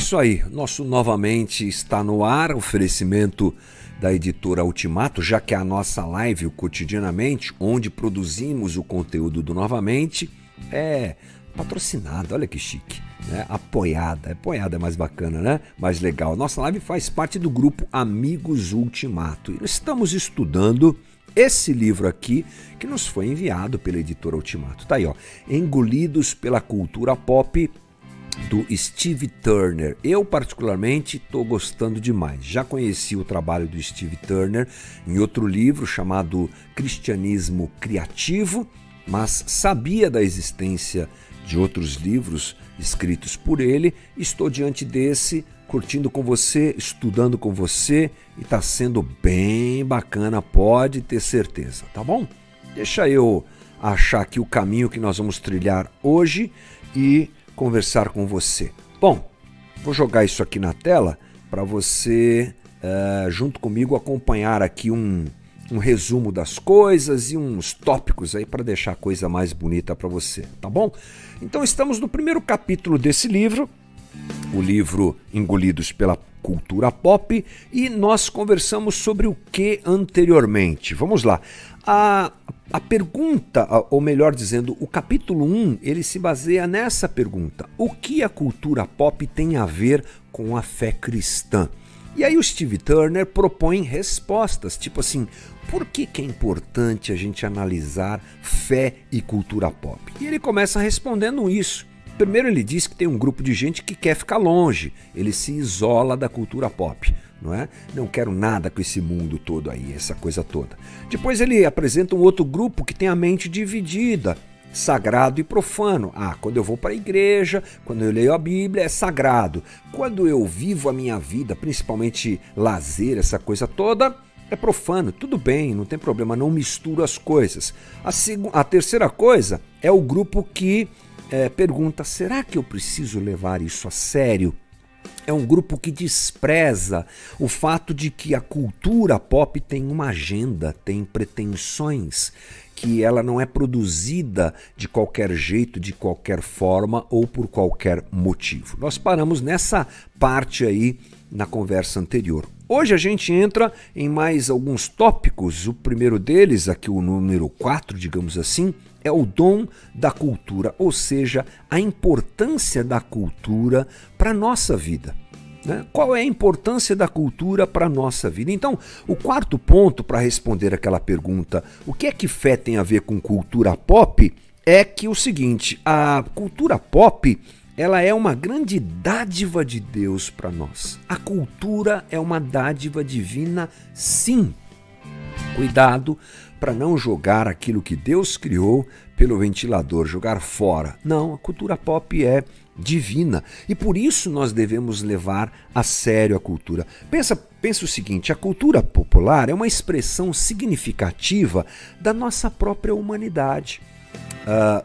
isso aí. Nosso novamente está no ar, oferecimento da editora Ultimato, já que é a nossa live o cotidianamente, onde produzimos o conteúdo do novamente, é patrocinada. Olha que chique, né? Apoiada. Apoiada é mais bacana, né? Mais legal. Nossa live faz parte do grupo Amigos Ultimato. E estamos estudando esse livro aqui que nos foi enviado pela editora Ultimato. Tá aí, ó. Engolidos pela cultura pop do Steve Turner. Eu, particularmente, estou gostando demais. Já conheci o trabalho do Steve Turner em outro livro chamado Cristianismo Criativo, mas sabia da existência de outros livros escritos por ele. Estou diante desse, curtindo com você, estudando com você e está sendo bem bacana, pode ter certeza, tá bom? Deixa eu achar aqui o caminho que nós vamos trilhar hoje e conversar com você. Bom, vou jogar isso aqui na tela para você, uh, junto comigo, acompanhar aqui um, um resumo das coisas e uns tópicos aí para deixar a coisa mais bonita para você, tá bom? Então estamos no primeiro capítulo desse livro, o livro Engolidos pela Cultura Pop, e nós conversamos sobre o que anteriormente. Vamos lá. A, a pergunta, ou melhor dizendo, o capítulo 1, ele se baseia nessa pergunta: o que a cultura pop tem a ver com a fé cristã? E aí o Steve Turner propõe respostas, tipo assim, por que, que é importante a gente analisar fé e cultura pop? E ele começa respondendo isso. Primeiro ele diz que tem um grupo de gente que quer ficar longe, ele se isola da cultura pop não é? Não quero nada com esse mundo todo aí, essa coisa toda. Depois ele apresenta um outro grupo que tem a mente dividida, sagrado e profano. Ah, quando eu vou para a igreja, quando eu leio a Bíblia, é sagrado. Quando eu vivo a minha vida, principalmente lazer, essa coisa toda, é profano. Tudo bem, não tem problema, não misturo as coisas. A, a terceira coisa é o grupo que é, pergunta: será que eu preciso levar isso a sério? é um grupo que despreza o fato de que a cultura pop tem uma agenda, tem pretensões, que ela não é produzida de qualquer jeito, de qualquer forma ou por qualquer motivo. Nós paramos nessa parte aí na conversa anterior. Hoje a gente entra em mais alguns tópicos. O primeiro deles, aqui o número 4, digamos assim, é o dom da cultura, ou seja, a importância da cultura para a nossa vida. Né? Qual é a importância da cultura para a nossa vida? Então, o quarto ponto para responder aquela pergunta, o que é que fé tem a ver com cultura pop, é que o seguinte, a cultura pop ela é uma grande dádiva de Deus para nós. A cultura é uma dádiva divina, sim. Cuidado para não jogar aquilo que Deus criou pelo ventilador, jogar fora. Não, a cultura pop é divina e por isso nós devemos levar a sério a cultura. Pensa, pensa o seguinte: a cultura popular é uma expressão significativa da nossa própria humanidade.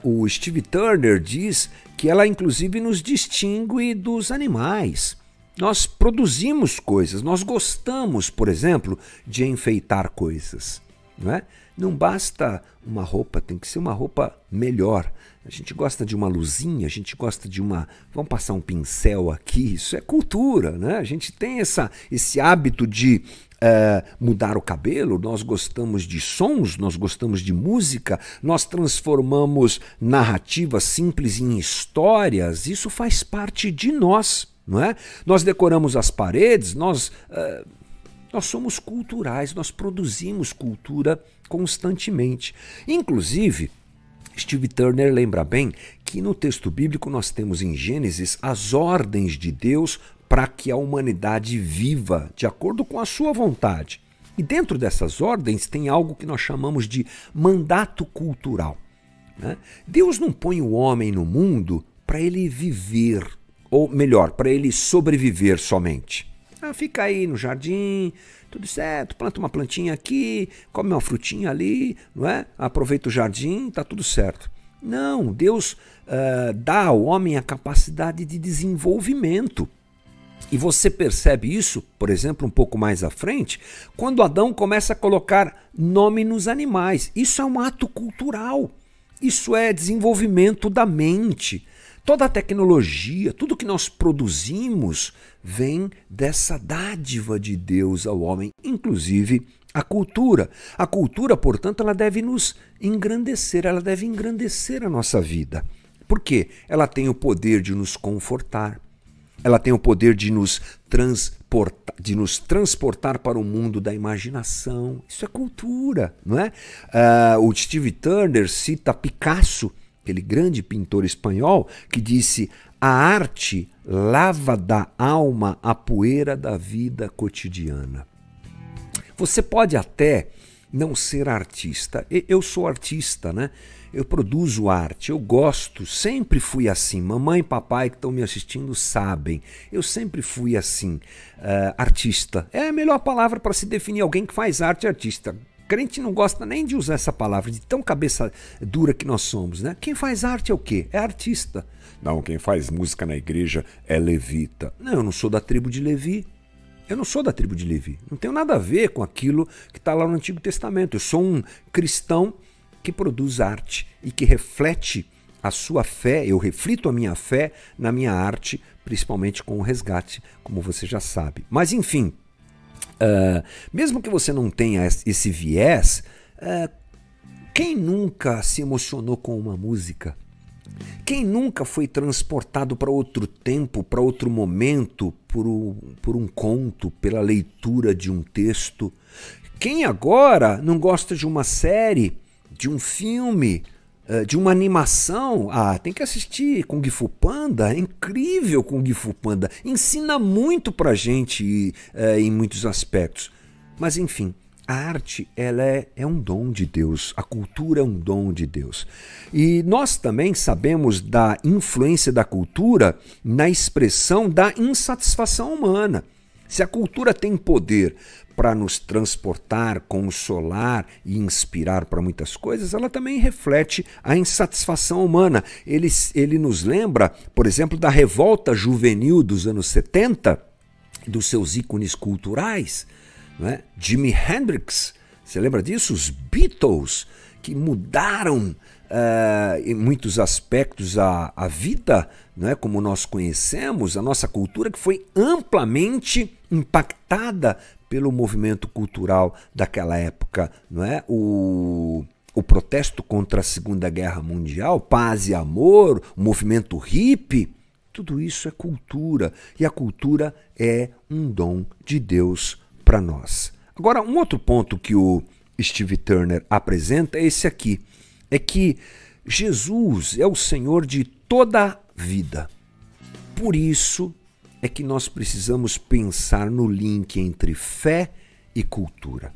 Uh, o Steve Turner diz que ela inclusive nos distingue dos animais. Nós produzimos coisas, nós gostamos, por exemplo, de enfeitar coisas. Não, é? não basta uma roupa, tem que ser uma roupa melhor. A gente gosta de uma luzinha, a gente gosta de uma. Vamos passar um pincel aqui, isso é cultura, né? A gente tem essa, esse hábito de é, mudar o cabelo, nós gostamos de sons, nós gostamos de música, nós transformamos narrativas simples em histórias, isso faz parte de nós, não é? Nós decoramos as paredes, nós. É, nós somos culturais, nós produzimos cultura constantemente. Inclusive, Steve Turner lembra bem que no texto bíblico nós temos em Gênesis as ordens de Deus para que a humanidade viva de acordo com a sua vontade. E dentro dessas ordens tem algo que nós chamamos de mandato cultural. Né? Deus não põe o homem no mundo para ele viver, ou melhor, para ele sobreviver somente. Ah, fica aí no jardim, tudo certo, planta uma plantinha aqui, come uma frutinha ali, não é? Aproveita o jardim, tá tudo certo. Não, Deus uh, dá ao homem a capacidade de desenvolvimento. E você percebe isso, por exemplo, um pouco mais à frente, quando Adão começa a colocar nome nos animais. Isso é um ato cultural. Isso é desenvolvimento da mente. Toda a tecnologia, tudo que nós produzimos vem dessa dádiva de Deus ao homem, inclusive a cultura. A cultura, portanto, ela deve nos engrandecer, ela deve engrandecer a nossa vida. Por quê? Ela tem o poder de nos confortar, ela tem o poder de nos transportar, de nos transportar para o mundo da imaginação. Isso é cultura, não é? Uh, o Steve Turner cita Picasso, aquele grande pintor espanhol, que disse: a arte lava da alma a poeira da vida cotidiana. Você pode até não ser artista. Eu sou artista, né? Eu produzo arte, eu gosto, sempre fui assim. Mamãe e papai que estão me assistindo sabem. Eu sempre fui assim, uh, artista. É a melhor palavra para se definir alguém que faz arte artista. Crente não gosta nem de usar essa palavra, de tão cabeça dura que nós somos, né? Quem faz arte é o quê? É artista. Não, quem faz música na igreja é levita. Não, eu não sou da tribo de Levi. Eu não sou da tribo de Levi. Não tenho nada a ver com aquilo que está lá no Antigo Testamento. Eu sou um cristão que produz arte e que reflete a sua fé, eu reflito a minha fé na minha arte, principalmente com o resgate, como você já sabe. Mas enfim, uh, mesmo que você não tenha esse viés, uh, quem nunca se emocionou com uma música? Quem nunca foi transportado para outro tempo, para outro momento, por um, por um conto, pela leitura de um texto? Quem agora não gosta de uma série, de um filme, eh, de uma animação? Ah, tem que assistir Kung Fu Panda, é incrível Kung Fu Panda, ensina muito pra gente uh, em muitos aspectos. Mas enfim, a arte ela é, é um dom de Deus, a cultura é um dom de Deus. E nós também sabemos da influência da cultura na expressão da insatisfação humana. Se a cultura tem poder para nos transportar, consolar e inspirar para muitas coisas, ela também reflete a insatisfação humana. Ele, ele nos lembra, por exemplo, da revolta juvenil dos anos 70, dos seus ícones culturais né? Jimi Hendrix, você lembra disso? Os Beatles, que mudaram uh, em muitos aspectos a, a vida, né? como nós conhecemos, a nossa cultura, que foi amplamente impactada pelo movimento cultural daquela época. Não é? o, o protesto contra a Segunda Guerra Mundial, paz e amor, o movimento hippie. Tudo isso é cultura e a cultura é um dom de Deus para nós. Agora, um outro ponto que o Steve Turner apresenta é esse aqui: é que Jesus é o Senhor de toda a vida. Por isso é que nós precisamos pensar no link entre fé e cultura.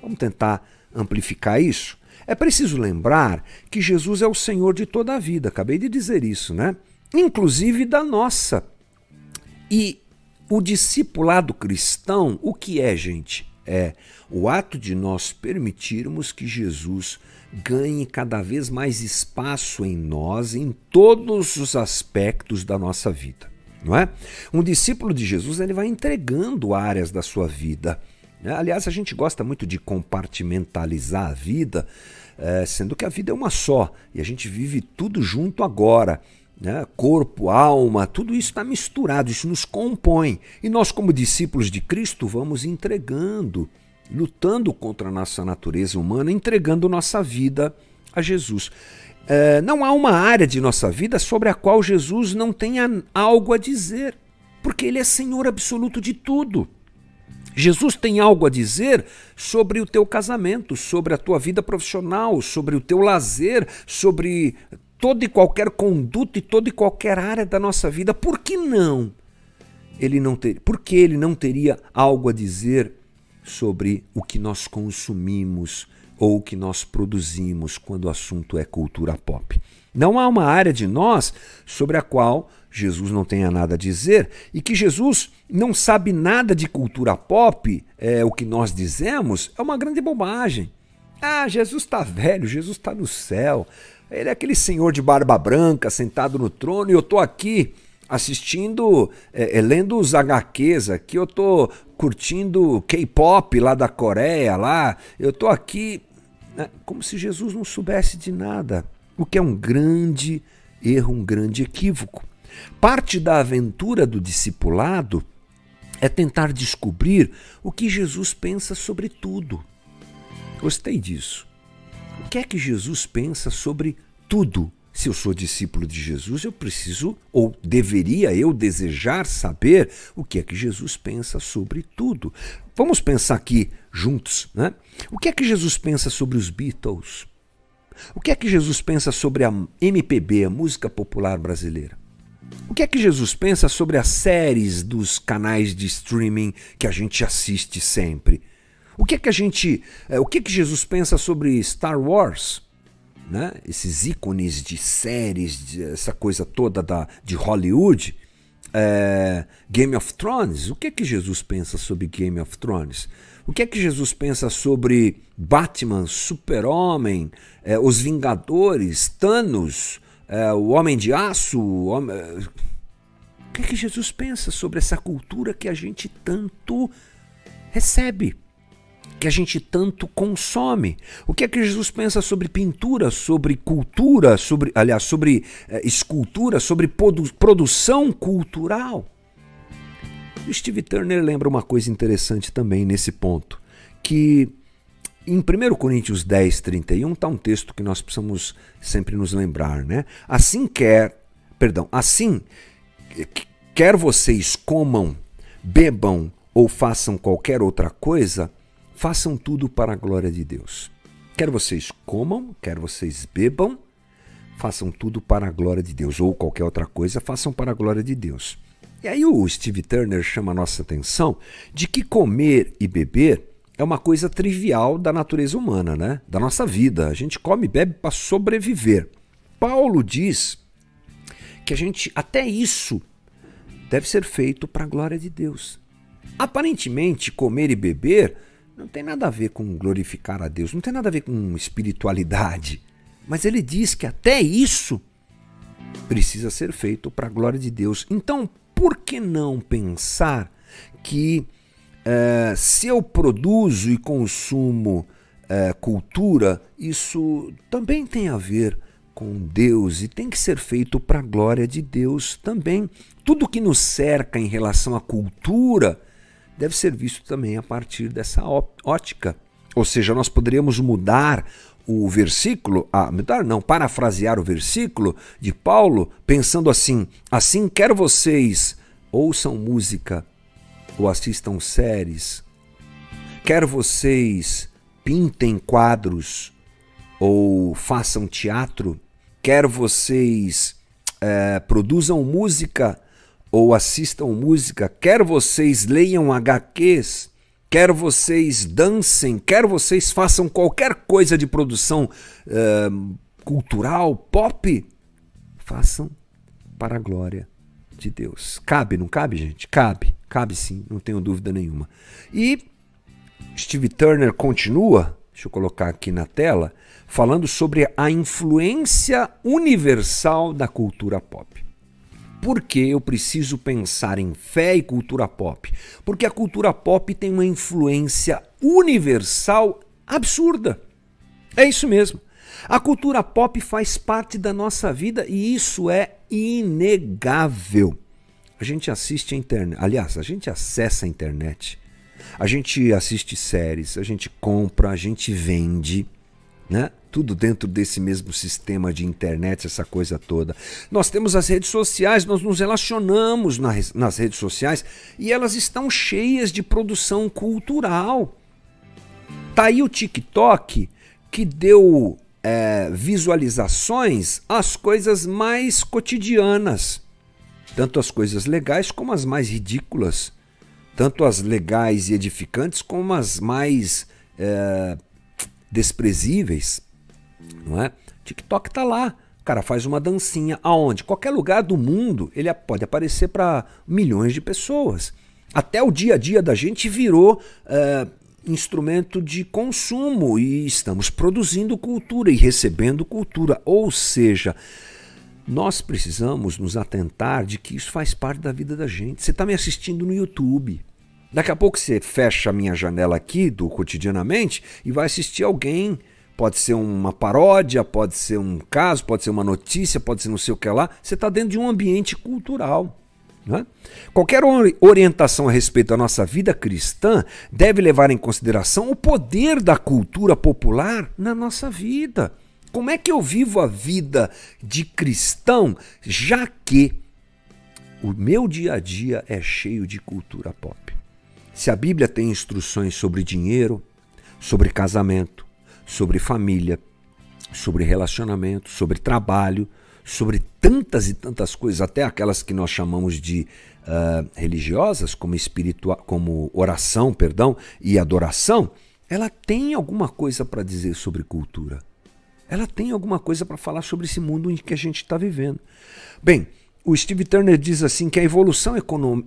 Vamos tentar amplificar isso? É preciso lembrar que Jesus é o Senhor de toda a vida, acabei de dizer isso, né? Inclusive da nossa. E o discipulado cristão, o que é, gente? É o ato de nós permitirmos que Jesus ganhe cada vez mais espaço em nós, em todos os aspectos da nossa vida, não é? Um discípulo de Jesus ele vai entregando áreas da sua vida. Né? Aliás, a gente gosta muito de compartimentalizar a vida, é, sendo que a vida é uma só e a gente vive tudo junto agora né? corpo, alma, tudo isso está misturado, isso nos compõe. E nós, como discípulos de Cristo, vamos entregando, lutando contra a nossa natureza humana, entregando nossa vida a Jesus. É, não há uma área de nossa vida sobre a qual Jesus não tenha algo a dizer, porque Ele é Senhor absoluto de tudo. Jesus tem algo a dizer sobre o teu casamento, sobre a tua vida profissional, sobre o teu lazer, sobre toda e qualquer conduta e toda e qualquer área da nossa vida. Por que não? Ele não ter, por que ele não teria algo a dizer sobre o que nós consumimos ou o que nós produzimos quando o assunto é cultura pop? Não há uma área de nós sobre a qual Jesus não tenha nada a dizer e que Jesus não sabe nada de cultura pop, é o que nós dizemos, é uma grande bobagem. Ah, Jesus está velho, Jesus está no céu. Ele é aquele senhor de barba branca sentado no trono e eu estou aqui assistindo, é, é, lendo os HQs aqui, eu estou curtindo K-pop lá da Coreia, lá, eu estou aqui né, como se Jesus não soubesse de nada, o que é um grande erro, um grande equívoco. Parte da aventura do discipulado é tentar descobrir o que Jesus pensa sobre tudo. Gostei disso. O que é que Jesus pensa sobre tudo? Se eu sou discípulo de Jesus, eu preciso ou deveria eu desejar saber o que é que Jesus pensa sobre tudo. Vamos pensar aqui juntos, né? O que é que Jesus pensa sobre os Beatles? O que é que Jesus pensa sobre a MPB, a música popular brasileira? O que é que Jesus pensa sobre as séries dos canais de streaming que a gente assiste sempre? O que é que a gente, é, o que é que Jesus pensa sobre Star Wars? Né? Esses ícones de séries, de, essa coisa toda da, de Hollywood. É, Game of Thrones. O que é que Jesus pensa sobre Game of Thrones? O que é que Jesus pensa sobre Batman, Super-Homem, é, Os Vingadores, Thanos, é, o Homem de Aço? O, homem... o que é que Jesus pensa sobre essa cultura que a gente tanto recebe? Que a gente tanto consome. O que é que Jesus pensa sobre pintura, sobre cultura, sobre, aliás, sobre é, escultura, sobre produ produção cultural? O Steve Turner lembra uma coisa interessante também nesse ponto, que em 1 Coríntios 10, 31 está um texto que nós precisamos sempre nos lembrar, né? Assim quer, perdão, assim quer vocês comam, bebam ou façam qualquer outra coisa, façam tudo para a glória de Deus. Quer vocês comam, quer vocês bebam, façam tudo para a glória de Deus, ou qualquer outra coisa, façam para a glória de Deus. E aí o Steve Turner chama a nossa atenção de que comer e beber é uma coisa trivial da natureza humana, né? Da nossa vida. A gente come e bebe para sobreviver. Paulo diz que a gente até isso deve ser feito para a glória de Deus. Aparentemente, comer e beber não tem nada a ver com glorificar a Deus, não tem nada a ver com espiritualidade. Mas ele diz que até isso precisa ser feito para a glória de Deus. Então, por que não pensar que é, se eu produzo e consumo é, cultura, isso também tem a ver com Deus e tem que ser feito para a glória de Deus também. Tudo que nos cerca em relação à cultura deve ser visto também a partir dessa ótica. Ou seja, nós poderíamos mudar o versículo, ah, mudar não, parafrasear o versículo de Paulo, pensando assim: assim quer vocês ouçam música ou assistam séries, quer vocês pintem quadros ou façam teatro, quer vocês é, produzam música ou assistam música, quer vocês leiam HQs, quer vocês dancem, quer vocês façam qualquer coisa de produção uh, cultural, pop, façam para a glória de Deus. Cabe, não cabe, gente? Cabe, cabe sim, não tenho dúvida nenhuma. E Steve Turner continua, deixa eu colocar aqui na tela, falando sobre a influência universal da cultura pop. Por que eu preciso pensar em fé e cultura pop? Porque a cultura pop tem uma influência universal absurda. É isso mesmo. A cultura pop faz parte da nossa vida e isso é inegável. A gente assiste a internet, aliás, a gente acessa a internet, a gente assiste séries, a gente compra, a gente vende, né? tudo dentro desse mesmo sistema de internet, essa coisa toda. Nós temos as redes sociais, nós nos relacionamos nas redes sociais e elas estão cheias de produção cultural. Tá aí o TikTok que deu é, visualizações às coisas mais cotidianas, tanto as coisas legais como as mais ridículas, tanto as legais e edificantes como as mais é, desprezíveis não é? TikTok tá lá. O cara faz uma dancinha aonde? Qualquer lugar do mundo ele pode aparecer para milhões de pessoas. Até o dia a dia da gente virou é, instrumento de consumo e estamos produzindo cultura e recebendo cultura. Ou seja, nós precisamos nos atentar de que isso faz parte da vida da gente. Você está me assistindo no YouTube. Daqui a pouco você fecha a minha janela aqui do cotidianamente e vai assistir alguém pode ser uma paródia, pode ser um caso, pode ser uma notícia, pode ser não sei o que lá. Você está dentro de um ambiente cultural. Né? Qualquer orientação a respeito da nossa vida cristã deve levar em consideração o poder da cultura popular na nossa vida. Como é que eu vivo a vida de cristão, já que o meu dia a dia é cheio de cultura pop? Se a Bíblia tem instruções sobre dinheiro, sobre casamento, sobre família, sobre relacionamento, sobre trabalho, sobre tantas e tantas coisas, até aquelas que nós chamamos de uh, religiosas, como espiritual, como oração, perdão, e adoração, ela tem alguma coisa para dizer sobre cultura. Ela tem alguma coisa para falar sobre esse mundo em que a gente está vivendo. Bem, o Steve Turner diz assim que a evolução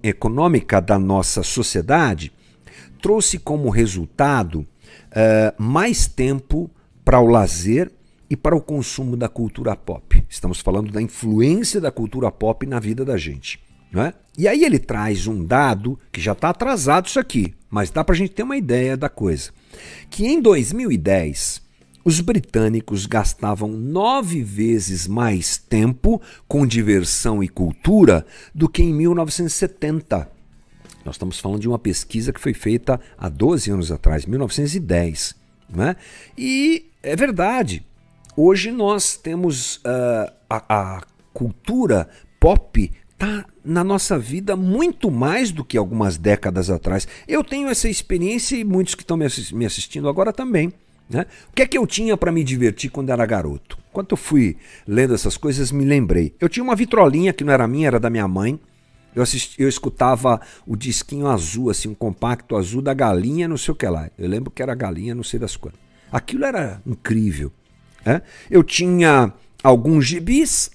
econômica da nossa sociedade trouxe como resultado uh, mais tempo para o lazer e para o consumo da cultura pop. Estamos falando da influência da cultura pop na vida da gente. Não é? E aí ele traz um dado que já está atrasado isso aqui, mas dá para a gente ter uma ideia da coisa. Que em 2010 os britânicos gastavam nove vezes mais tempo com diversão e cultura do que em 1970. Nós estamos falando de uma pesquisa que foi feita há 12 anos atrás, 1910. Né? E é verdade, hoje nós temos uh, a, a cultura pop tá na nossa vida muito mais do que algumas décadas atrás. Eu tenho essa experiência e muitos que estão me assistindo agora também. Né? O que é que eu tinha para me divertir quando era garoto? Quando eu fui lendo essas coisas, me lembrei. Eu tinha uma vitrolinha que não era minha, era da minha mãe. Eu, assisti, eu escutava o disquinho azul, assim, um compacto azul da galinha, não sei o que lá. Eu lembro que era galinha, não sei das quantas. Aquilo era incrível. Né? Eu tinha alguns gibis,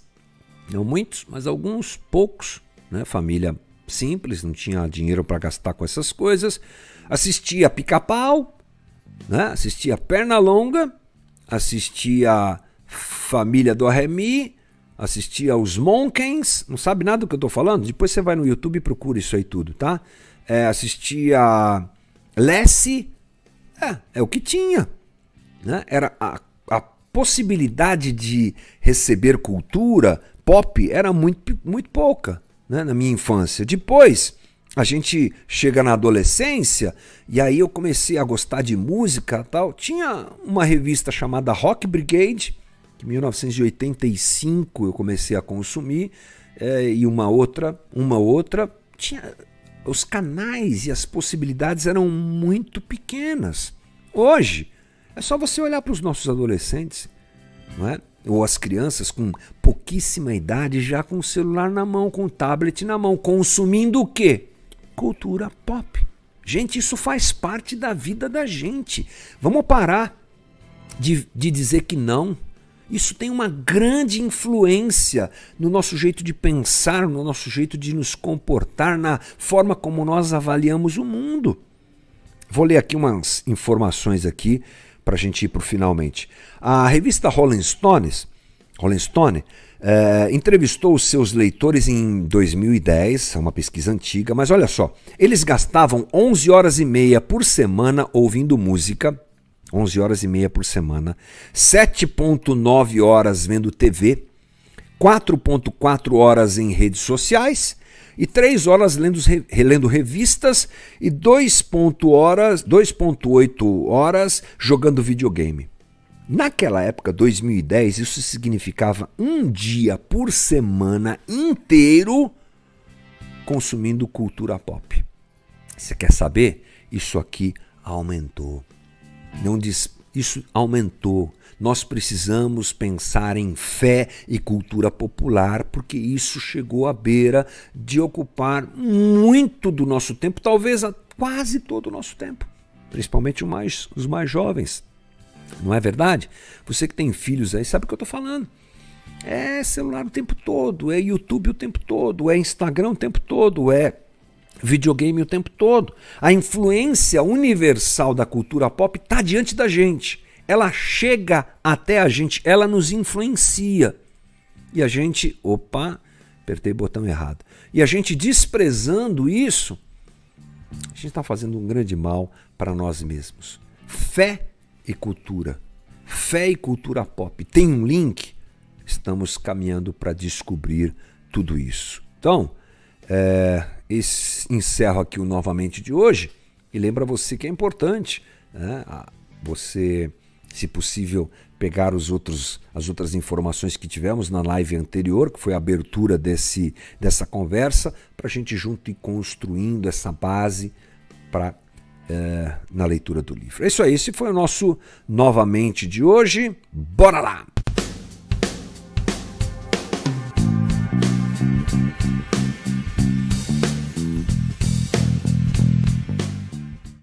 não muitos, mas alguns poucos. Né? Família simples, não tinha dinheiro para gastar com essas coisas. Assistia Pica-Pau, né? assistia Longa, assistia Família do Arremi, assistia os Monkens, não sabe nada do que eu estou falando? Depois você vai no YouTube e procura isso aí tudo, tá? É, assistia Lessie, é, é o que tinha. Né? Era a, a possibilidade de receber cultura pop era muito, muito pouca né? na minha infância. Depois a gente chega na adolescência e aí eu comecei a gostar de música tal. Tinha uma revista chamada Rock Brigade, que em 1985 eu comecei a consumir, é, e uma outra, uma outra. Tinha, os canais e as possibilidades eram muito pequenas. Hoje, é só você olhar para os nossos adolescentes, não é? ou as crianças com pouquíssima idade já com o celular na mão, com o tablet na mão, consumindo o quê? Cultura pop. Gente, isso faz parte da vida da gente. Vamos parar de, de dizer que não. Isso tem uma grande influência no nosso jeito de pensar, no nosso jeito de nos comportar, na forma como nós avaliamos o mundo. Vou ler aqui umas informações aqui para a gente ir para o finalmente. A revista Rolling Stones, Rolling Stone é, entrevistou seus leitores em 2010, é uma pesquisa antiga, mas olha só, eles gastavam 11 horas e meia por semana ouvindo música 11 horas e meia por semana, 7,9 horas vendo TV, 4,4 horas em redes sociais e 3 horas lendo, relendo revistas e 2,8 horas, horas jogando videogame. Naquela época, 2010, isso significava um dia por semana inteiro consumindo cultura pop. Você quer saber? Isso aqui aumentou. Não diz, isso aumentou. Nós precisamos pensar em fé e cultura popular, porque isso chegou à beira de ocupar muito do nosso tempo, talvez quase todo o nosso tempo, principalmente mais, os mais jovens. Não é verdade? Você que tem filhos aí sabe o que eu estou falando. É celular o tempo todo, é YouTube o tempo todo, é Instagram o tempo todo, é videogame o tempo todo. A influência universal da cultura pop está diante da gente. Ela chega até a gente, ela nos influencia. E a gente, opa, apertei o botão errado. E a gente desprezando isso, a gente está fazendo um grande mal para nós mesmos. Fé e cultura. Fé e Cultura Pop tem um link? Estamos caminhando para descobrir tudo isso. Então, é, encerro aqui o novamente de hoje e lembra você que é importante né, você, se possível, pegar os outros, as outras informações que tivemos na live anterior, que foi a abertura desse, dessa conversa, para a gente junto ir construindo essa base para é, na leitura do livro. É isso aí, esse foi o nosso novamente de hoje. Bora lá!